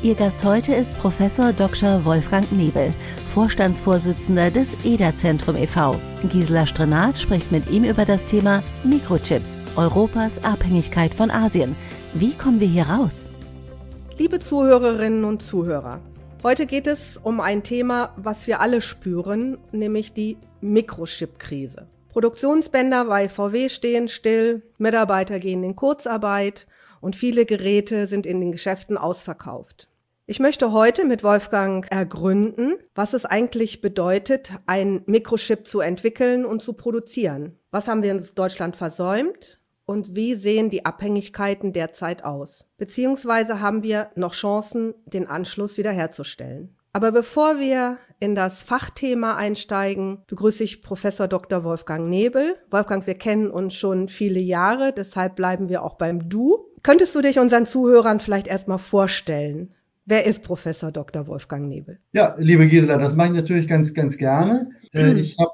Ihr Gast heute ist Professor Dr. Wolfgang Nebel, Vorstandsvorsitzender des EDA-Zentrum e.V. Gisela Strenat spricht mit ihm über das Thema Mikrochips, Europas Abhängigkeit von Asien. Wie kommen wir hier raus? Liebe Zuhörerinnen und Zuhörer, heute geht es um ein Thema, was wir alle spüren, nämlich die Mikrochip-Krise. Produktionsbänder bei VW stehen still, Mitarbeiter gehen in Kurzarbeit und viele Geräte sind in den Geschäften ausverkauft. Ich möchte heute mit Wolfgang ergründen, was es eigentlich bedeutet, ein Mikrochip zu entwickeln und zu produzieren. Was haben wir in Deutschland versäumt? Und wie sehen die Abhängigkeiten derzeit aus? Beziehungsweise haben wir noch Chancen, den Anschluss wiederherzustellen? Aber bevor wir in das Fachthema einsteigen, begrüße ich Professor Dr. Wolfgang Nebel. Wolfgang, wir kennen uns schon viele Jahre, deshalb bleiben wir auch beim Du. Könntest du dich unseren Zuhörern vielleicht erstmal vorstellen? Wer ist Professor Dr. Wolfgang Nebel? Ja, liebe Gisela, das mache ich natürlich ganz, ganz gerne. Mhm. Ich habe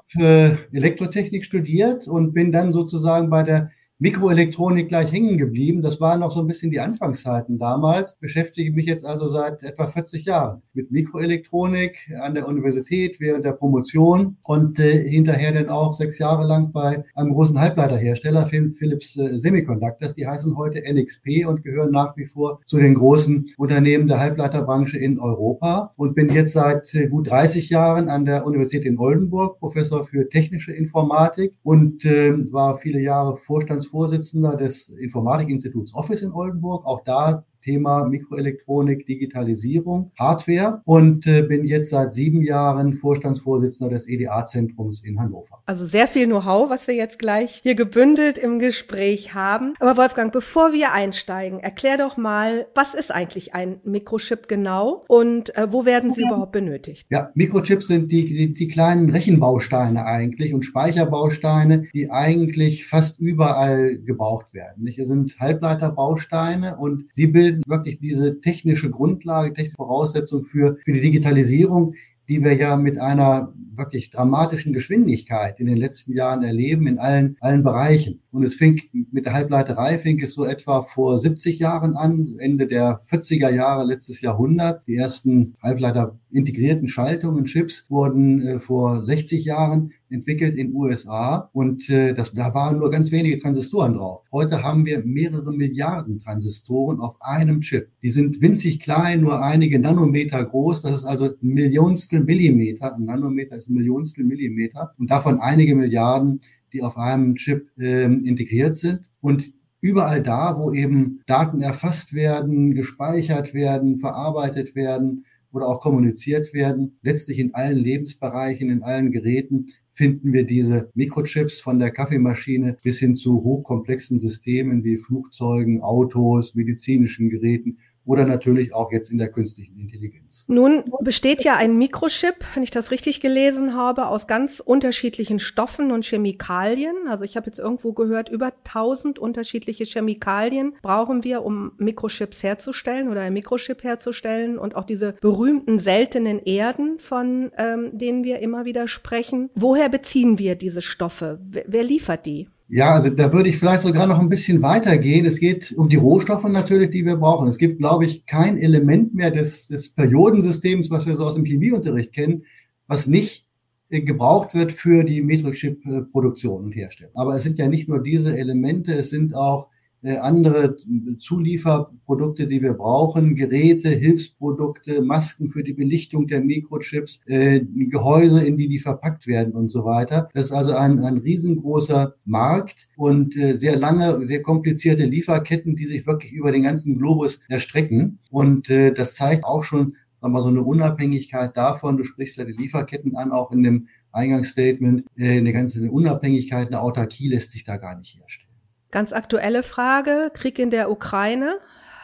äh, Elektrotechnik studiert und bin dann sozusagen bei der Mikroelektronik gleich hängen geblieben. Das waren noch so ein bisschen die Anfangszeiten damals. Beschäftige mich jetzt also seit etwa 40 Jahren mit Mikroelektronik an der Universität während der Promotion und äh, hinterher dann auch sechs Jahre lang bei einem großen Halbleiterhersteller, Philips äh, Semiconductors. Die heißen heute NXP und gehören nach wie vor zu den großen Unternehmen der Halbleiterbranche in Europa und bin jetzt seit äh, gut 30 Jahren an der Universität in Oldenburg Professor für technische Informatik und äh, war viele Jahre Vorstands Vorsitzender des Informatikinstituts Office in Oldenburg. Auch da Thema Mikroelektronik, Digitalisierung, Hardware und äh, bin jetzt seit sieben Jahren Vorstandsvorsitzender des EDA-Zentrums in Hannover. Also sehr viel Know-how, was wir jetzt gleich hier gebündelt im Gespräch haben. Aber Wolfgang, bevor wir einsteigen, erklär doch mal, was ist eigentlich ein Mikrochip genau und äh, wo werden sie ja. überhaupt benötigt? Ja, Mikrochips sind die, die, die kleinen Rechenbausteine eigentlich und Speicherbausteine, die eigentlich fast überall gebraucht werden. Nicht? Hier sind Halbleiterbausteine und sie bilden wirklich diese technische Grundlage, technische Voraussetzung für, für die Digitalisierung, die wir ja mit einer wirklich dramatischen Geschwindigkeit in den letzten Jahren erleben in allen, allen Bereichen. Und es fing mit der Halbleiterei fing es so etwa vor 70 Jahren an, Ende der 40er Jahre letztes Jahrhundert. Die ersten Halbleiter integrierten Schaltungen, Chips wurden äh, vor 60 Jahren entwickelt in USA und äh, das, da waren nur ganz wenige Transistoren drauf. Heute haben wir mehrere Milliarden Transistoren auf einem Chip. Die sind winzig klein, nur einige Nanometer groß. Das ist also ein Millionstel Millimeter. Ein Nanometer ist ein Millionstel Millimeter und davon einige Milliarden die auf einem Chip äh, integriert sind. Und überall da, wo eben Daten erfasst werden, gespeichert werden, verarbeitet werden oder auch kommuniziert werden, letztlich in allen Lebensbereichen, in allen Geräten, finden wir diese Mikrochips von der Kaffeemaschine bis hin zu hochkomplexen Systemen wie Flugzeugen, Autos, medizinischen Geräten oder natürlich auch jetzt in der künstlichen Intelligenz. Nun besteht ja ein Mikrochip, wenn ich das richtig gelesen habe, aus ganz unterschiedlichen Stoffen und Chemikalien. Also ich habe jetzt irgendwo gehört, über 1000 unterschiedliche Chemikalien brauchen wir, um Mikrochips herzustellen oder ein Mikrochip herzustellen und auch diese berühmten seltenen Erden, von ähm, denen wir immer wieder sprechen. Woher beziehen wir diese Stoffe? Wer, wer liefert die? Ja, also da würde ich vielleicht sogar noch ein bisschen weitergehen. Es geht um die Rohstoffe natürlich, die wir brauchen. Es gibt, glaube ich, kein Element mehr des, des Periodensystems, was wir so aus dem Chemieunterricht kennen, was nicht äh, gebraucht wird für die Metric-Chip-Produktion und Herstellung. Aber es sind ja nicht nur diese Elemente, es sind auch äh, andere Zulieferprodukte, die wir brauchen, Geräte, Hilfsprodukte, Masken für die Belichtung der Mikrochips, äh, Gehäuse, in die die verpackt werden und so weiter. Das ist also ein, ein riesengroßer Markt und äh, sehr lange, sehr komplizierte Lieferketten, die sich wirklich über den ganzen Globus erstrecken. Und äh, das zeigt auch schon wir, so eine Unabhängigkeit davon. Du sprichst ja die Lieferketten an, auch in dem Eingangsstatement. Äh, eine ganze Unabhängigkeit, eine Autarkie lässt sich da gar nicht herstellen. Ganz aktuelle Frage, Krieg in der Ukraine,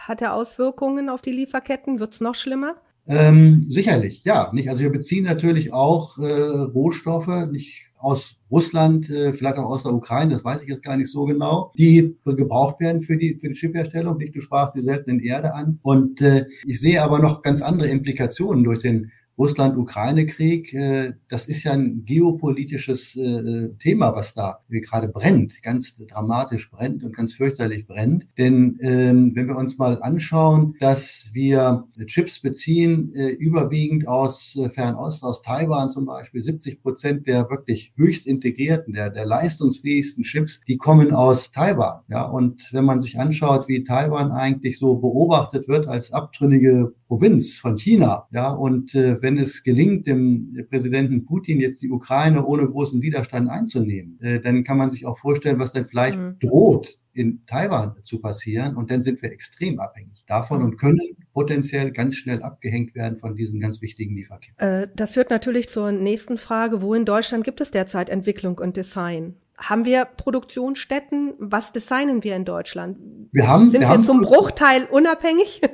hat er Auswirkungen auf die Lieferketten? Wird es noch schlimmer? Ähm, sicherlich, ja. Nicht? Also wir beziehen natürlich auch äh, Rohstoffe, nicht aus Russland, äh, vielleicht auch aus der Ukraine, das weiß ich jetzt gar nicht so genau, die gebraucht werden für die, für die Chipherstellung. Du sprachst die seltenen Erde an. Und äh, ich sehe aber noch ganz andere Implikationen durch den Russland-Ukraine-Krieg, äh, das ist ja ein geopolitisches äh, Thema, was da gerade brennt, ganz dramatisch brennt und ganz fürchterlich brennt. Denn ähm, wenn wir uns mal anschauen, dass wir Chips beziehen, äh, überwiegend aus Fernost, aus Taiwan zum Beispiel, 70 Prozent der wirklich höchst integrierten, der, der leistungsfähigsten Chips, die kommen aus Taiwan. Ja, und wenn man sich anschaut, wie Taiwan eigentlich so beobachtet wird als abtrünnige Provinz von China. Ja, und äh, wenn es gelingt, dem Präsidenten Putin jetzt die Ukraine ohne großen Widerstand einzunehmen, äh, dann kann man sich auch vorstellen, was dann vielleicht mhm. droht in Taiwan zu passieren. Und dann sind wir extrem abhängig davon und können potenziell ganz schnell abgehängt werden von diesen ganz wichtigen Lieferketten. Äh, das führt natürlich zur nächsten Frage. Wo in Deutschland gibt es derzeit Entwicklung und Design? Haben wir Produktionsstätten? Was designen wir in Deutschland? Wir haben, Sind wir, wir haben zum Bruchteil unabhängig?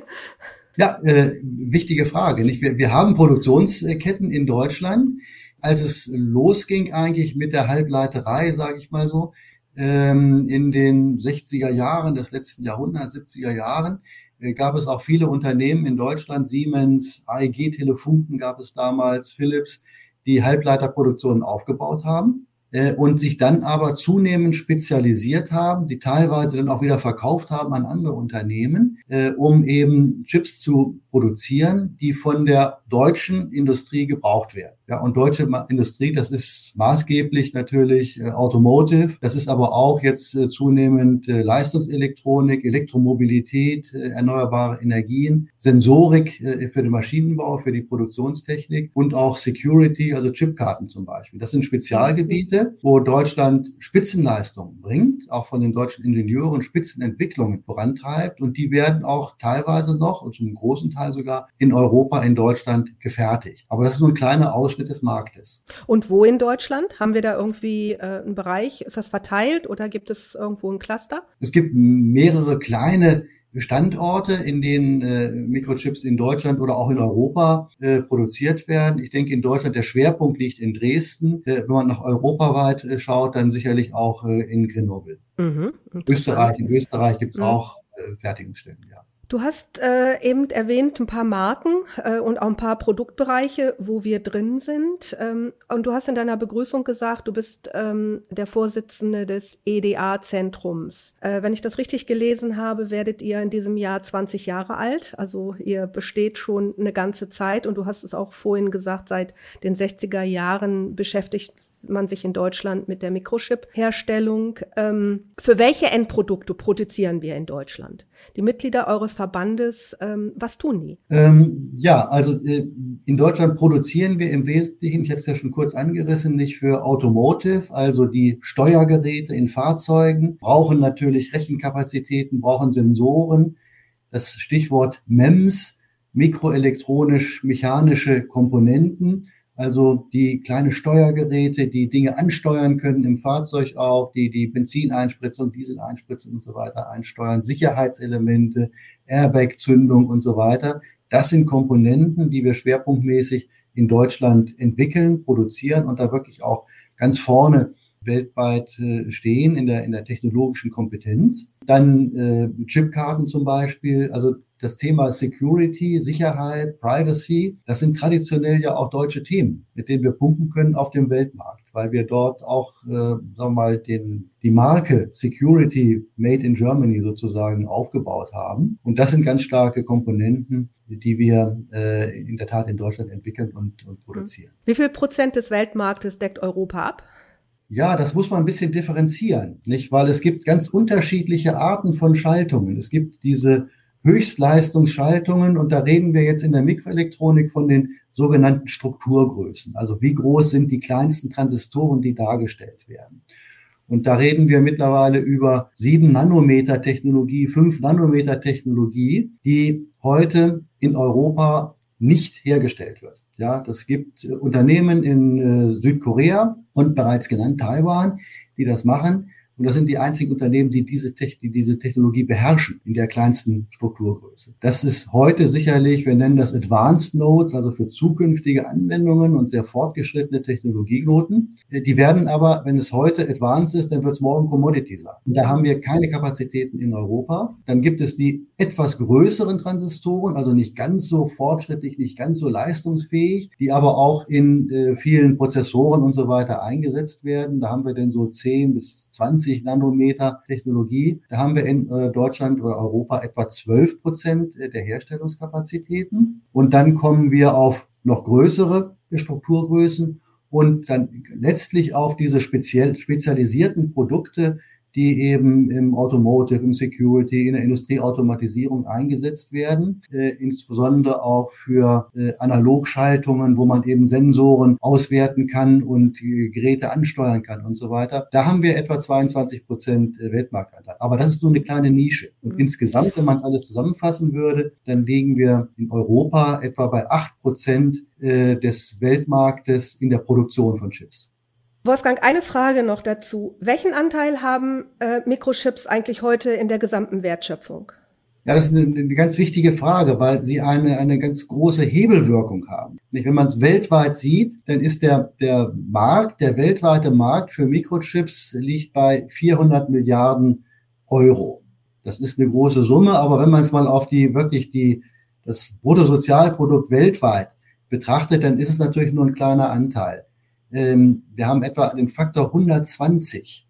Ja, äh, wichtige Frage. Nicht? Wir, wir haben Produktionsketten in Deutschland. Als es losging eigentlich mit der Halbleiterei, sage ich mal so, ähm, in den 60er Jahren des letzten Jahrhunderts, 70er Jahren, äh, gab es auch viele Unternehmen in Deutschland, Siemens, AEG Telefunken gab es damals, Philips, die Halbleiterproduktionen aufgebaut haben und sich dann aber zunehmend spezialisiert haben, die teilweise dann auch wieder verkauft haben an andere Unternehmen, äh, um eben Chips zu produzieren, die von der deutschen Industrie gebraucht werden. Ja, und deutsche Industrie, das ist maßgeblich natürlich äh, Automotive, das ist aber auch jetzt äh, zunehmend äh, Leistungselektronik, Elektromobilität, erneuerbare Energien, Sensorik für den Maschinenbau, für die Produktionstechnik und auch Security, also Chipkarten zum Beispiel. Das sind Spezialgebiete, wo Deutschland Spitzenleistungen bringt, auch von den deutschen Ingenieuren Spitzenentwicklungen vorantreibt und die werden auch teilweise noch und zum großen Teil sogar in Europa, in Deutschland gefertigt. Aber das ist nur ein kleiner Ausschnitt des Marktes. Und wo in Deutschland? Haben wir da irgendwie äh, einen Bereich? Ist das verteilt oder gibt es irgendwo ein Cluster? Es gibt mehrere kleine Standorte, in denen äh, Mikrochips in Deutschland oder auch in Europa äh, produziert werden. Ich denke, in Deutschland der Schwerpunkt liegt in Dresden. Äh, wenn man nach europaweit äh, schaut, dann sicherlich auch äh, in Grenoble. Mhm, Österreich, in Österreich gibt es mhm. auch äh, Fertigungsstellen, ja. Du hast äh, eben erwähnt ein paar Marken äh, und auch ein paar Produktbereiche, wo wir drin sind. Ähm, und du hast in deiner Begrüßung gesagt, du bist ähm, der Vorsitzende des EDA-Zentrums. Äh, wenn ich das richtig gelesen habe, werdet ihr in diesem Jahr 20 Jahre alt. Also ihr besteht schon eine ganze Zeit und du hast es auch vorhin gesagt, seit den 60er Jahren beschäftigt man sich in Deutschland mit der Mikrochip-Herstellung. Ähm, für welche Endprodukte produzieren wir in Deutschland? Die Mitglieder eures Verbandes, ähm, was tun die? Ähm, ja, also äh, in Deutschland produzieren wir im Wesentlichen, ich habe es ja schon kurz angerissen, nicht für Automotive, also die Steuergeräte in Fahrzeugen, brauchen natürlich Rechenkapazitäten, brauchen Sensoren. Das Stichwort MEMS, mikroelektronisch-mechanische Komponenten also die kleine Steuergeräte, die Dinge ansteuern können im Fahrzeug auch, die die Benzineinspritzung, Dieseleinspritzung und so weiter einsteuern, Sicherheitselemente, Airbag-Zündung und so weiter. Das sind Komponenten, die wir schwerpunktmäßig in Deutschland entwickeln, produzieren und da wirklich auch ganz vorne weltweit äh, stehen in der, in der technologischen Kompetenz. Dann äh, Chipkarten zum Beispiel, also das Thema Security, Sicherheit, Privacy, das sind traditionell ja auch deutsche Themen, mit denen wir pumpen können auf dem Weltmarkt, weil wir dort auch, äh, sagen wir mal, den, die Marke Security Made in Germany sozusagen aufgebaut haben. Und das sind ganz starke Komponenten, die wir äh, in der Tat in Deutschland entwickeln und, und produzieren. Wie viel Prozent des Weltmarktes deckt Europa ab? Ja, das muss man ein bisschen differenzieren, nicht? Weil es gibt ganz unterschiedliche Arten von Schaltungen. Es gibt diese Höchstleistungsschaltungen und da reden wir jetzt in der Mikroelektronik von den sogenannten Strukturgrößen. Also wie groß sind die kleinsten Transistoren, die dargestellt werden. Und da reden wir mittlerweile über sieben Nanometer Technologie, fünf Nanometer Technologie, die heute in Europa nicht hergestellt wird. Ja, das gibt Unternehmen in äh, Südkorea und bereits genannt Taiwan, die das machen Und das sind die einzigen Unternehmen, die diese, die diese Technologie beherrschen in der kleinsten Strukturgröße. Das ist heute sicherlich, wir nennen das Advanced Nodes, also für zukünftige Anwendungen und sehr fortgeschrittene Technologieknoten. Die werden aber, wenn es heute Advanced ist, dann wird es morgen Commodity sein. Und da haben wir keine Kapazitäten in Europa. Dann gibt es die etwas größeren Transistoren, also nicht ganz so fortschrittlich, nicht ganz so leistungsfähig, die aber auch in äh, vielen Prozessoren und so weiter eingesetzt werden. Da haben wir dann so 10 bis 20 Nanometer Technologie. Da haben wir in äh, Deutschland oder Europa etwa 12 Prozent der Herstellungskapazitäten. Und dann kommen wir auf noch größere Strukturgrößen und dann letztlich auf diese speziell spezialisierten Produkte, die eben im Automotive, im Security, in der Industrieautomatisierung eingesetzt werden, äh, insbesondere auch für äh, Analogschaltungen, wo man eben Sensoren auswerten kann und äh, Geräte ansteuern kann und so weiter. Da haben wir etwa 22 Prozent äh, Weltmarktanteil. Aber das ist nur eine kleine Nische. Und mhm. insgesamt, wenn man es alles zusammenfassen würde, dann liegen wir in Europa etwa bei acht Prozent äh, des Weltmarktes in der Produktion von Chips. Wolfgang, eine Frage noch dazu. Welchen Anteil haben äh, Mikrochips eigentlich heute in der gesamten Wertschöpfung? Ja, das ist eine, eine ganz wichtige Frage, weil sie eine, eine ganz große Hebelwirkung haben. Wenn man es weltweit sieht, dann ist der, der Markt, der weltweite Markt für Mikrochips liegt bei 400 Milliarden Euro. Das ist eine große Summe, aber wenn man es mal auf die wirklich die, das Bruttosozialprodukt weltweit betrachtet, dann ist es natürlich nur ein kleiner Anteil ähm, wir haben etwa den Faktor 120,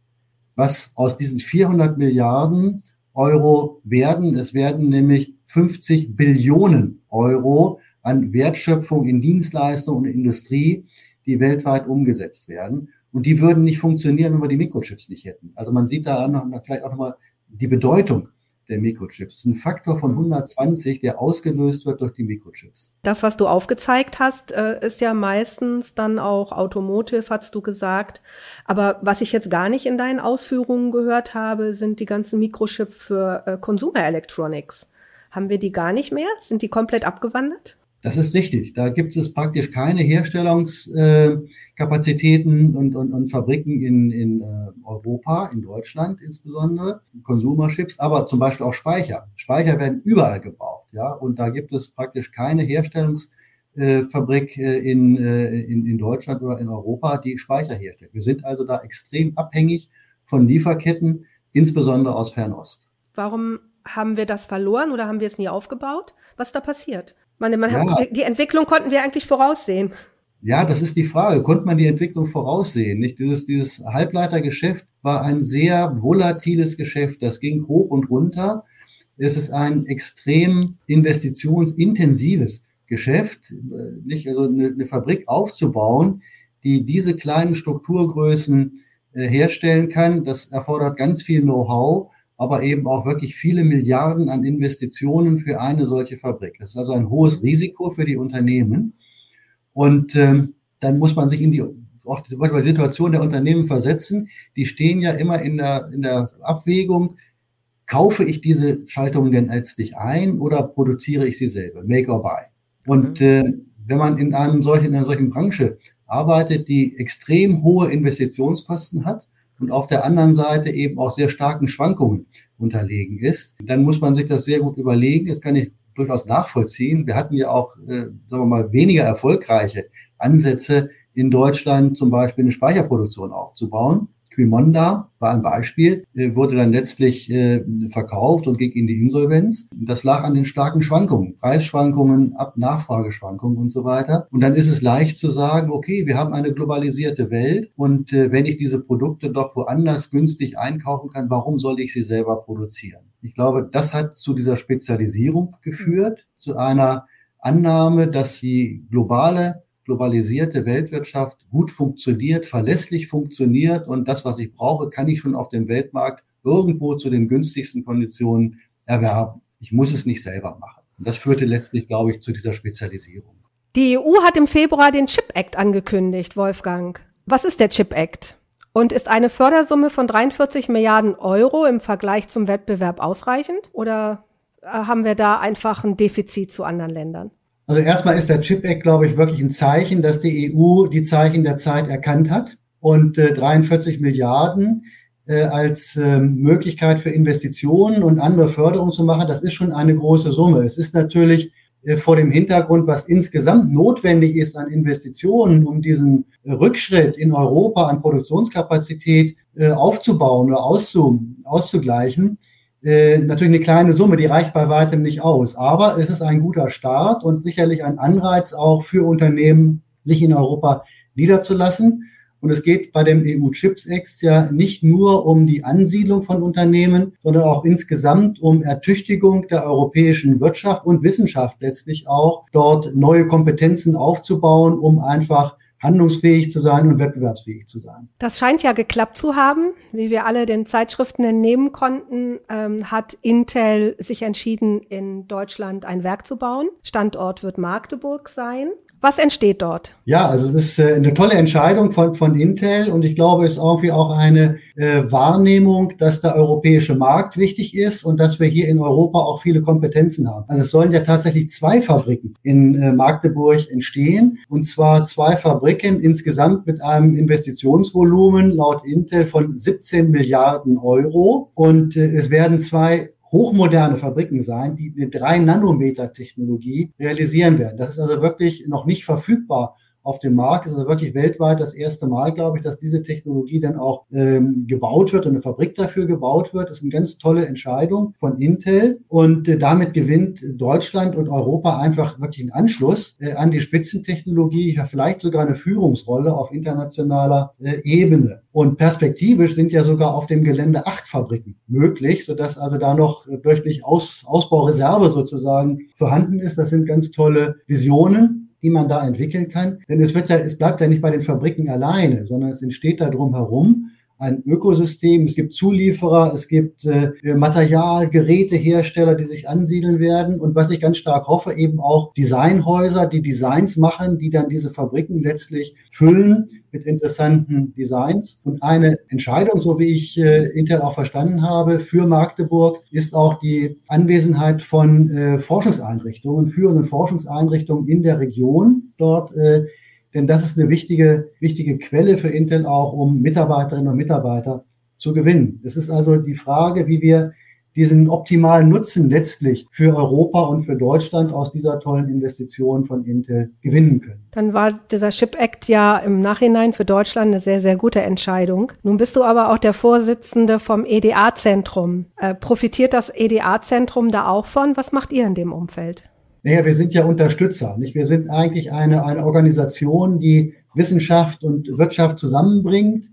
was aus diesen 400 Milliarden Euro werden. Es werden nämlich 50 Billionen Euro an Wertschöpfung in Dienstleistungen und Industrie, die weltweit umgesetzt werden. Und die würden nicht funktionieren, wenn wir die Mikrochips nicht hätten. Also man sieht da vielleicht auch nochmal die Bedeutung der Mikrochips. Das ist ein Faktor von 120, der ausgelöst wird durch die Mikrochips. Das, was du aufgezeigt hast, äh, ist ja meistens dann auch Automotive, hast du gesagt. Aber was ich jetzt gar nicht in deinen Ausführungen gehört habe, sind die ganzen Mikrochips für äh, Consumer Electronics. Haben wir die gar nicht mehr? Sind die komplett abgewandert? Das ist richtig. Da gibt es praktisch keine Herstellungskapazitäten und, und, und Fabriken in, in äh, Europa, in Deutschland insbesondere, Consumer-Chips, aber zum Beispiel auch Speicher. Speicher werden überall gebraucht, ja, und da gibt es praktisch keine Herstellungsfabrik äh, in, in, in Deutschland oder in Europa, die Speicher herstellt. Wir sind also da extrem abhängig von Lieferketten, insbesondere aus Fernost. Warum haben wir das verloren oder haben wir es nie aufgebaut? Was da passiert? Man, man ja. hat, die Entwicklung konnten wir eigentlich voraussehen. Ja, das ist die Frage. Konnte man die Entwicklung voraussehen? Nicht? Dieses, dieses Halbleitergeschäft war ein sehr volatiles Geschäft. Das ging hoch und runter. Es ist ein extrem investitionsintensives Geschäft. Nicht? Also eine, eine Fabrik aufzubauen, die diese kleinen Strukturgrößen äh, herstellen kann, das erfordert ganz viel Know-how aber eben auch wirklich viele Milliarden an Investitionen für eine solche Fabrik. Das ist also ein hohes Risiko für die Unternehmen. Und ähm, dann muss man sich in die, auch die Situation der Unternehmen versetzen. Die stehen ja immer in der, in der Abwägung, kaufe ich diese Schaltungen denn letztlich ein oder produziere ich sie selber? Make or buy. Und mhm. äh, wenn man in einem solchen, in einer solchen Branche arbeitet, die extrem hohe Investitionskosten hat, und auf der anderen Seite eben auch sehr starken Schwankungen unterlegen ist, dann muss man sich das sehr gut überlegen. Das kann ich durchaus nachvollziehen. Wir hatten ja auch, äh, sagen wir mal, weniger erfolgreiche Ansätze in Deutschland, zum Beispiel eine Speicherproduktion aufzubauen. Quimonda war ein Beispiel, äh, wurde dann letztlich äh, verkauft und ging in die Insolvenz. Das lag an den starken Schwankungen, Preisschwankungen, Ab Nachfrageschwankungen und so weiter. Und dann ist es leicht zu sagen, okay, wir haben eine globalisierte Welt und äh, wenn ich diese Produkte doch woanders günstig einkaufen kann, warum soll ich sie selber produzieren? Ich glaube, das hat zu dieser Spezialisierung geführt, zu einer Annahme, dass die globale globalisierte Weltwirtschaft gut funktioniert, verlässlich funktioniert und das, was ich brauche, kann ich schon auf dem Weltmarkt irgendwo zu den günstigsten Konditionen erwerben. Ich muss es nicht selber machen. Und das führte letztlich, glaube ich, zu dieser Spezialisierung. Die EU hat im Februar den Chip Act angekündigt, Wolfgang. Was ist der Chip Act? Und ist eine Fördersumme von 43 Milliarden Euro im Vergleich zum Wettbewerb ausreichend? Oder äh, haben wir da einfach ein Defizit zu anderen Ländern? Also erstmal ist der Chip Act, glaube ich, wirklich ein Zeichen, dass die EU die Zeichen der Zeit erkannt hat. Und äh, 43 Milliarden äh, als äh, Möglichkeit für Investitionen und andere Förderungen zu machen, das ist schon eine große Summe. Es ist natürlich äh, vor dem Hintergrund, was insgesamt notwendig ist an Investitionen, um diesen Rückschritt in Europa an Produktionskapazität äh, aufzubauen oder auszu, auszugleichen, äh, natürlich eine kleine Summe, die reicht bei weitem nicht aus. Aber es ist ein guter Start und sicherlich ein Anreiz auch für Unternehmen, sich in Europa niederzulassen. Und es geht bei dem EU-Chips Act ja nicht nur um die Ansiedlung von Unternehmen, sondern auch insgesamt um Ertüchtigung der europäischen Wirtschaft und Wissenschaft letztlich auch, dort neue Kompetenzen aufzubauen, um einfach handlungsfähig zu sein und wettbewerbsfähig zu sein. Das scheint ja geklappt zu haben. Wie wir alle den Zeitschriften entnehmen konnten, ähm, hat Intel sich entschieden, in Deutschland ein Werk zu bauen. Standort wird Magdeburg sein. Was entsteht dort? Ja, also das ist äh, eine tolle Entscheidung von, von Intel und ich glaube, es ist irgendwie auch eine äh, Wahrnehmung, dass der europäische Markt wichtig ist und dass wir hier in Europa auch viele Kompetenzen haben. Also es sollen ja tatsächlich zwei Fabriken in äh, Magdeburg entstehen und zwar zwei Fabriken insgesamt mit einem Investitionsvolumen laut Intel von 17 Milliarden Euro und äh, es werden zwei hochmoderne Fabriken sein, die eine 3-Nanometer-Technologie realisieren werden. Das ist also wirklich noch nicht verfügbar auf dem Markt. Es ist also wirklich weltweit das erste Mal, glaube ich, dass diese Technologie dann auch ähm, gebaut wird und eine Fabrik dafür gebaut wird. Das ist eine ganz tolle Entscheidung von Intel und äh, damit gewinnt Deutschland und Europa einfach wirklich einen Anschluss äh, an die Spitzentechnologie, ja vielleicht sogar eine Führungsrolle auf internationaler äh, Ebene. Und perspektivisch sind ja sogar auf dem Gelände acht Fabriken möglich, sodass also da noch wirklich Aus, Ausbaureserve sozusagen vorhanden ist. Das sind ganz tolle Visionen die man da entwickeln kann. Denn es wird ja, es bleibt ja nicht bei den Fabriken alleine, sondern es entsteht da drum herum ein Ökosystem. Es gibt Zulieferer, es gibt äh, Material, Gerätehersteller, die sich ansiedeln werden. Und was ich ganz stark hoffe, eben auch Designhäuser, die Designs machen, die dann diese Fabriken letztlich füllen mit interessanten Designs. Und eine Entscheidung, so wie ich äh, Intel auch verstanden habe, für Magdeburg ist auch die Anwesenheit von äh, Forschungseinrichtungen, führenden Forschungseinrichtungen in der Region dort. Äh, denn das ist eine wichtige, wichtige Quelle für Intel auch, um Mitarbeiterinnen und Mitarbeiter zu gewinnen. Es ist also die Frage, wie wir diesen optimalen Nutzen letztlich für Europa und für Deutschland aus dieser tollen Investition von Intel gewinnen können. Dann war dieser Chip Act ja im Nachhinein für Deutschland eine sehr, sehr gute Entscheidung. Nun bist du aber auch der Vorsitzende vom EDA-Zentrum. Äh, profitiert das EDA-Zentrum da auch von? Was macht ihr in dem Umfeld? Naja, wir sind ja Unterstützer. Nicht? Wir sind eigentlich eine, eine Organisation, die Wissenschaft und Wirtschaft zusammenbringt,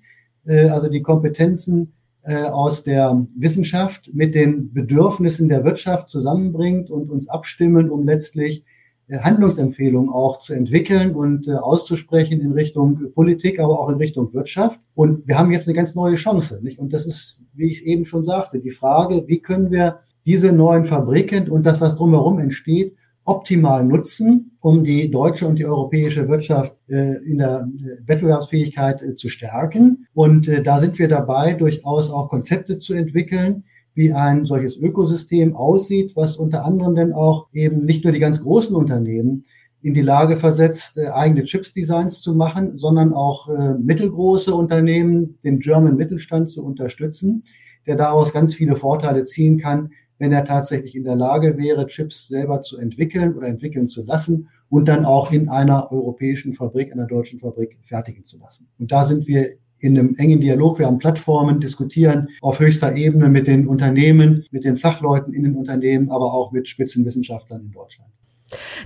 äh, also die Kompetenzen äh, aus der Wissenschaft mit den Bedürfnissen der Wirtschaft zusammenbringt und uns abstimmen, um letztlich äh, Handlungsempfehlungen auch zu entwickeln und äh, auszusprechen in Richtung Politik, aber auch in Richtung Wirtschaft. Und wir haben jetzt eine ganz neue Chance. Nicht? Und das ist, wie ich eben schon sagte, die Frage, wie können wir diese neuen Fabriken und das, was drumherum entsteht, optimal nutzen, um die deutsche und die europäische Wirtschaft äh, in der äh, Wettbewerbsfähigkeit äh, zu stärken. Und äh, da sind wir dabei, durchaus auch Konzepte zu entwickeln, wie ein solches Ökosystem aussieht, was unter anderem dann auch eben nicht nur die ganz großen Unternehmen in die Lage versetzt, äh, eigene Chips-Designs zu machen, sondern auch äh, mittelgroße Unternehmen, den German Mittelstand zu unterstützen, der daraus ganz viele Vorteile ziehen kann, wenn er tatsächlich in der Lage wäre, Chips selber zu entwickeln oder entwickeln zu lassen und dann auch in einer europäischen Fabrik, einer deutschen Fabrik fertigen zu lassen. Und da sind wir in einem engen Dialog. Wir haben Plattformen, diskutieren auf höchster Ebene mit den Unternehmen, mit den Fachleuten in den Unternehmen, aber auch mit Spitzenwissenschaftlern in Deutschland.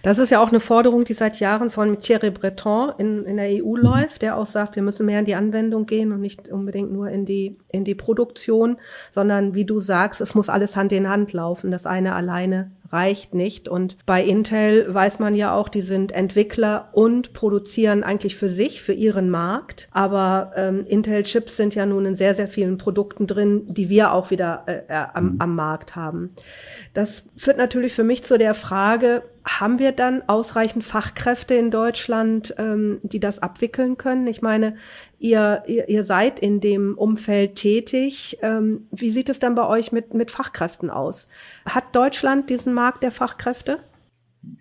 Das ist ja auch eine Forderung, die seit Jahren von Thierry Breton in, in der EU mhm. läuft, der auch sagt, wir müssen mehr in die Anwendung gehen und nicht unbedingt nur in die, in die Produktion, sondern wie du sagst, es muss alles Hand in Hand laufen. Das eine alleine reicht nicht. Und bei Intel weiß man ja auch, die sind Entwickler und produzieren eigentlich für sich, für ihren Markt. Aber ähm, Intel-Chips sind ja nun in sehr, sehr vielen Produkten drin, die wir auch wieder äh, äh, am, mhm. am Markt haben. Das führt natürlich für mich zu der Frage, haben wir dann ausreichend Fachkräfte in Deutschland, ähm, die das abwickeln können? Ich meine, ihr, ihr, ihr seid in dem Umfeld tätig. Ähm, wie sieht es dann bei euch mit, mit Fachkräften aus? Hat Deutschland diesen Markt der Fachkräfte?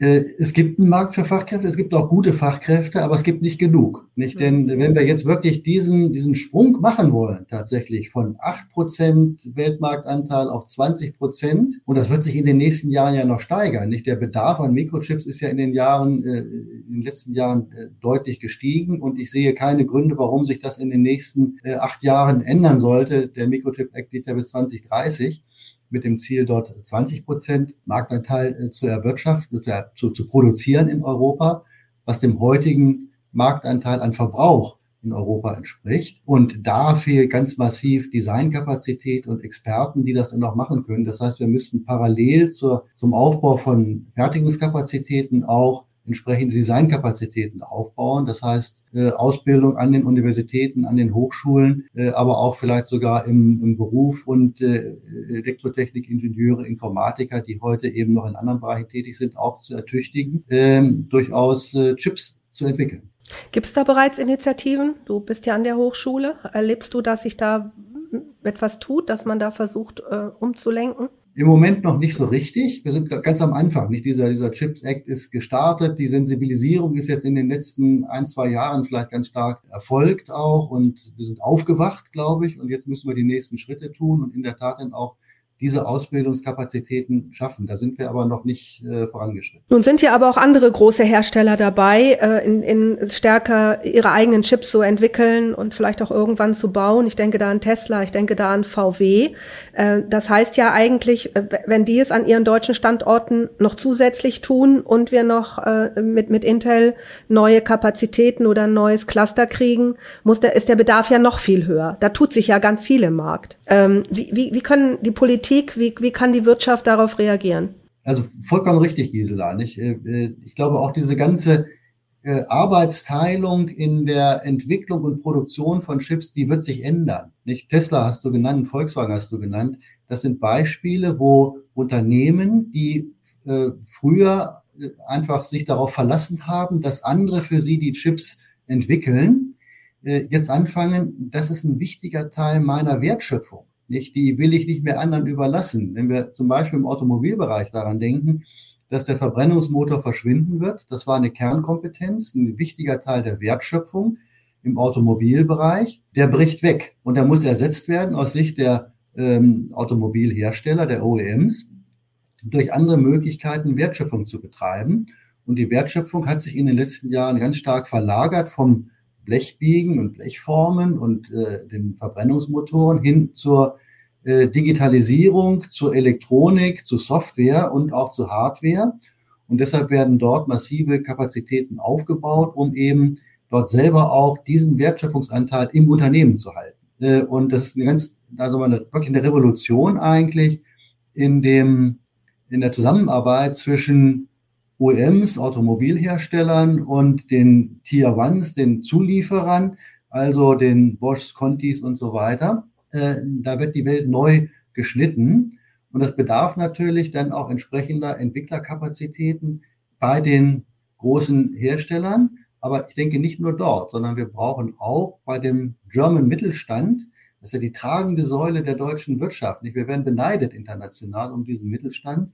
Äh, es gibt einen Markt für Fachkräfte, es gibt auch gute Fachkräfte, aber es gibt nicht genug. Nicht? Mhm. Denn wenn wir jetzt wirklich diesen, diesen Sprung machen wollen, tatsächlich von acht Prozent Weltmarktanteil auf 20 Prozent, und das wird sich in den nächsten Jahren ja noch steigern. Nicht? Der Bedarf an Mikrochips ist ja in den Jahren, äh, in den letzten Jahren äh, deutlich gestiegen und ich sehe keine Gründe, warum sich das in den nächsten acht Jahren ändern sollte. Der Mikrochip Act liegt ja bis 2030 mit dem Ziel, dort 20 Prozent Marktanteil äh, zu erwirtschaften, zu, zu produzieren in Europa, was dem heutigen Marktanteil an Verbrauch in Europa entspricht. Und da fehlt ganz massiv Designkapazität und Experten, die das dann auch machen können. Das heißt, wir müssten parallel zur, zum Aufbau von Fertigungskapazitäten auch entsprechende Designkapazitäten aufbauen. Das heißt, äh, Ausbildung an den Universitäten, an den Hochschulen, äh, aber auch vielleicht sogar im, im Beruf und äh, Elektrotechnik, Ingenieure, Informatiker, die heute eben noch in anderen Bereichen tätig sind, auch zu ertüchtigen, ähm, durchaus Chips zu entwickeln. Gibt es da bereits Initiativen? Du bist ja an der Hochschule. Erlebst du, dass sich da etwas tut, dass man da versucht äh, umzulenken? Im Moment noch nicht so richtig. Wir sind ganz am Anfang. Nicht dieser, dieser Chips Act ist gestartet. Die Sensibilisierung ist jetzt in den letzten ein, zwei Jahren vielleicht ganz stark erfolgt auch. Und wir sind aufgewacht, glaube ich. Und jetzt müssen wir die nächsten Schritte tun und in der Tat dann auch diese Ausbildungskapazitäten schaffen. Da sind wir aber noch nicht äh, vorangeschritten. Nun sind ja aber auch andere große Hersteller dabei, äh, in, in stärker ihre eigenen Chips zu entwickeln und vielleicht auch irgendwann zu bauen. Ich denke da an Tesla, ich denke da an VW. Äh, das heißt ja eigentlich, äh, wenn die es an ihren deutschen Standorten noch zusätzlich tun und wir noch äh, mit, mit Intel neue Kapazitäten oder ein neues Cluster kriegen, muss der, ist der Bedarf ja noch viel höher. Da tut sich ja ganz viel im Markt. Ähm, wie, wie, wie können die Politik Politik? Wie, wie kann die Wirtschaft darauf reagieren? Also vollkommen richtig, Gisela. Nicht? Äh, äh, ich glaube auch diese ganze äh, Arbeitsteilung in der Entwicklung und Produktion von Chips, die wird sich ändern. Nicht Tesla hast du genannt, Volkswagen hast du genannt. Das sind Beispiele, wo Unternehmen, die früher einfach sich darauf verlassen haben, dass andere für sie die Chips entwickeln, jetzt anfangen, das ist ein wichtiger Teil meiner Wertschöpfung nicht, die will ich nicht mehr anderen überlassen. Wenn wir zum Beispiel im Automobilbereich daran denken, dass der Verbrennungsmotor verschwinden wird, das war eine Kernkompetenz, ein wichtiger Teil der Wertschöpfung im Automobilbereich, der bricht weg und der muss ersetzt werden aus Sicht der ähm, Automobilhersteller, der OEMs, durch andere Möglichkeiten Wertschöpfung zu betreiben. Und die Wertschöpfung hat sich in den letzten Jahren ganz stark verlagert vom Blechbiegen und Blechformen und äh, den Verbrennungsmotoren hin zur äh, Digitalisierung, zur Elektronik, zu Software und auch zu Hardware. Und deshalb werden dort massive Kapazitäten aufgebaut, um eben dort selber auch diesen Wertschöpfungsanteil im Unternehmen zu halten. Äh, und das ist eine ganz, also eine, wirklich eine Revolution eigentlich in dem, in der Zusammenarbeit zwischen OEMs, Automobilherstellern und den Tier Ones, den Zulieferern, also den Bosch, Contis und so weiter. Äh, da wird die Welt neu geschnitten. Und das bedarf natürlich dann auch entsprechender Entwicklerkapazitäten bei den großen Herstellern. Aber ich denke nicht nur dort, sondern wir brauchen auch bei dem German Mittelstand, das ist ja die tragende Säule der deutschen Wirtschaft. Wir werden beneidet international um diesen Mittelstand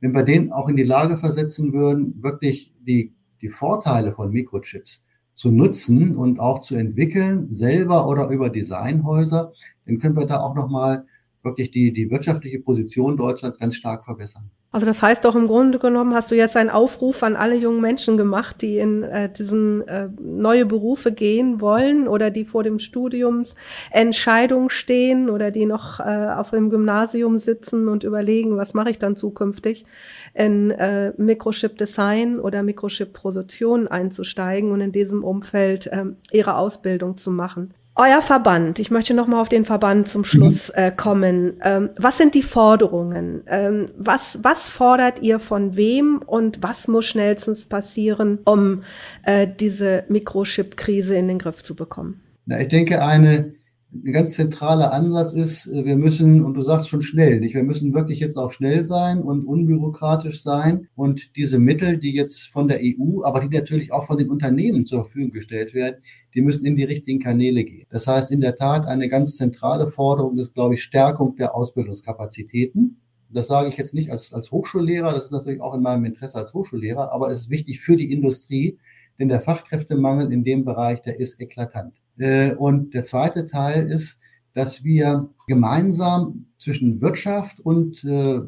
wenn wir den auch in die Lage versetzen würden, wirklich die, die Vorteile von Mikrochips zu nutzen und auch zu entwickeln, selber oder über Designhäuser, dann können wir da auch nochmal wirklich die, die wirtschaftliche Position Deutschlands ganz stark verbessern. Also das heißt doch im Grunde genommen hast du jetzt einen Aufruf an alle jungen Menschen gemacht, die in äh, diesen äh, neue Berufe gehen wollen oder die vor dem Studiumsentscheidung stehen oder die noch äh, auf dem Gymnasium sitzen und überlegen, was mache ich dann zukünftig, in äh, Mikrochip Design oder Mikrochip Produktion einzusteigen und in diesem Umfeld äh, ihre Ausbildung zu machen. Euer Verband, ich möchte noch mal auf den Verband zum Schluss mhm. äh, kommen. Ähm, was sind die Forderungen? Ähm, was, was fordert ihr von wem und was muss schnellstens passieren, um äh, diese Mikrochip-Krise in den Griff zu bekommen? Na, ich denke, eine ein ganz zentraler Ansatz ist, äh, wir müssen, und du sagst schon schnell, nicht? Wir müssen wirklich jetzt auch schnell sein und unbürokratisch sein und diese Mittel, die jetzt von der EU, aber die natürlich auch von den Unternehmen zur Verfügung gestellt werden, die müssen in die richtigen Kanäle gehen. Das heißt, in der Tat eine ganz zentrale Forderung ist, glaube ich, Stärkung der Ausbildungskapazitäten Das sage ich jetzt nicht als, als Hochschullehrer, das ist natürlich auch in meinem Interesse als Hochschullehrer, aber es ist wichtig für die Industrie, denn der Fachkräftemangel in dem Bereich, der ist eklatant. Äh, und der zweite Teil ist, dass wir gemeinsam zwischen Wirtschaft und äh,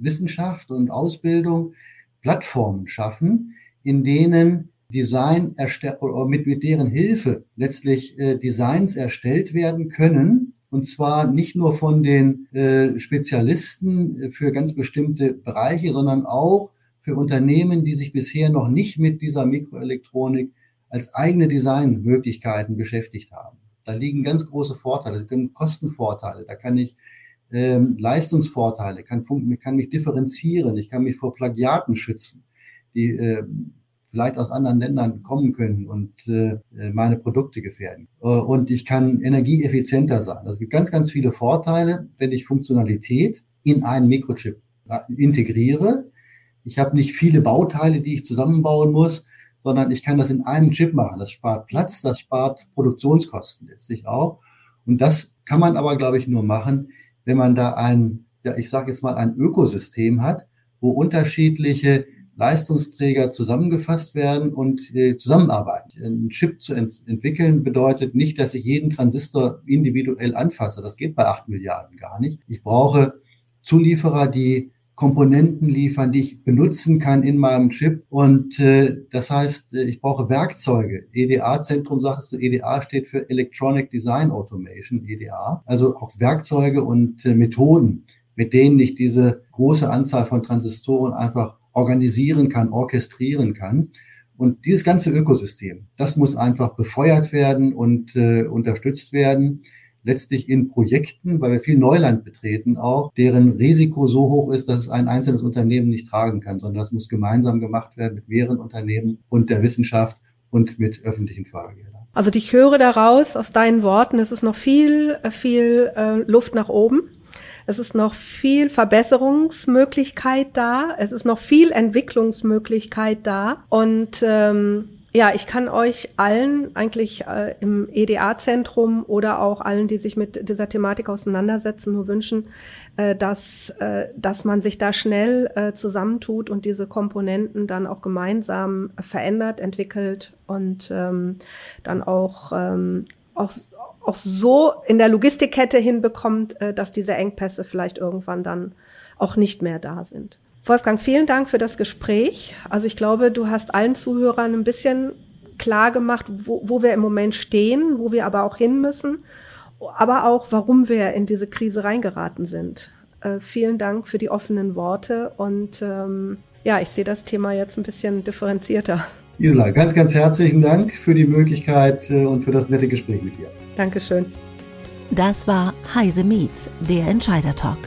Wissenschaft und Ausbildung Plattformen schaffen, in denen Design oder mit, mit deren Hilfe letztlich äh, Designs erstellt werden können. Und zwar nicht nur von den Spezialisten für ganz bestimmte Bereiche, sondern auch für Unternehmen, die sich bisher noch nicht mit dieser Mikroelektronik als eigene Designmöglichkeiten beschäftigt haben. Da liegen ganz große Vorteile, da können Kostenvorteile, da kann ich ähm, Leistungsvorteile, kann, kann mich differenzieren, ich kann mich vor Plagiaten schützen, die äh, vielleicht aus anderen Ländern kommen können und äh, meine Produkte gefährden. Äh, und ich kann energieeffizienter sein. Es gibt ganz, ganz viele Vorteile, wenn ich Funktionalität in einen Mikrochip äh, integriere. Ich habe nicht viele Bauteile, die ich zusammenbauen muss, sondern ich kann das in einem Chip machen. Das spart Platz, das spart Produktionskosten letztlich auch. Und das kann man aber, glaube ich, nur machen, wenn man da ein, ja, ich sage jetzt mal, ein Ökosystem hat, wo unterschiedliche Leistungsträger zusammengefasst werden und äh, zusammenarbeiten. Ein Chip zu ent entwickeln bedeutet nicht, dass ich jeden Transistor individuell anfasse. Das geht bei acht Milliarden gar nicht. Ich brauche Zulieferer, die Komponenten liefern, die ich benutzen kann in meinem Chip. Und äh, das heißt, äh, ich brauche Werkzeuge. EDA-Zentrum sagtest du, EDA steht für Electronic Design Automation, EDA. Also auch Werkzeuge und äh, Methoden, mit denen ich diese große Anzahl von Transistoren einfach organisieren kann, orchestrieren kann. Und dieses ganze Ökosystem, das muss einfach befeuert werden und äh, unterstützt werden letztlich in Projekten, weil wir viel Neuland betreten auch, deren Risiko so hoch ist, dass es ein einzelnes Unternehmen nicht tragen kann, sondern das muss gemeinsam gemacht werden mit mehreren Unternehmen und der Wissenschaft und mit öffentlichen Fördergeldern. Also ich höre daraus aus deinen Worten, es ist noch viel, viel äh, Luft nach oben. Es ist noch viel Verbesserungsmöglichkeit da. Es ist noch viel Entwicklungsmöglichkeit da. Und ähm, ja, ich kann euch allen eigentlich äh, im EDA-Zentrum oder auch allen, die sich mit dieser Thematik auseinandersetzen, nur wünschen, äh, dass, äh, dass man sich da schnell äh, zusammentut und diese Komponenten dann auch gemeinsam verändert, entwickelt und ähm, dann auch, ähm, auch, auch so in der Logistikkette hinbekommt, äh, dass diese Engpässe vielleicht irgendwann dann auch nicht mehr da sind. Wolfgang, vielen Dank für das Gespräch. Also ich glaube, du hast allen Zuhörern ein bisschen klar gemacht, wo, wo wir im Moment stehen, wo wir aber auch hin müssen, aber auch, warum wir in diese Krise reingeraten sind. Äh, vielen Dank für die offenen Worte und ähm, ja, ich sehe das Thema jetzt ein bisschen differenzierter. Isla, ganz, ganz herzlichen Dank für die Möglichkeit äh, und für das nette Gespräch mit dir. Dankeschön. Das war Heise Meets, der Entscheider Talk.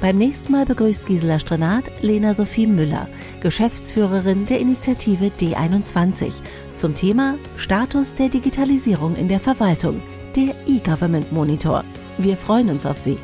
Beim nächsten Mal begrüßt Gisela Strenat Lena Sophie Müller, Geschäftsführerin der Initiative D21, zum Thema Status der Digitalisierung in der Verwaltung, der E-Government Monitor. Wir freuen uns auf Sie.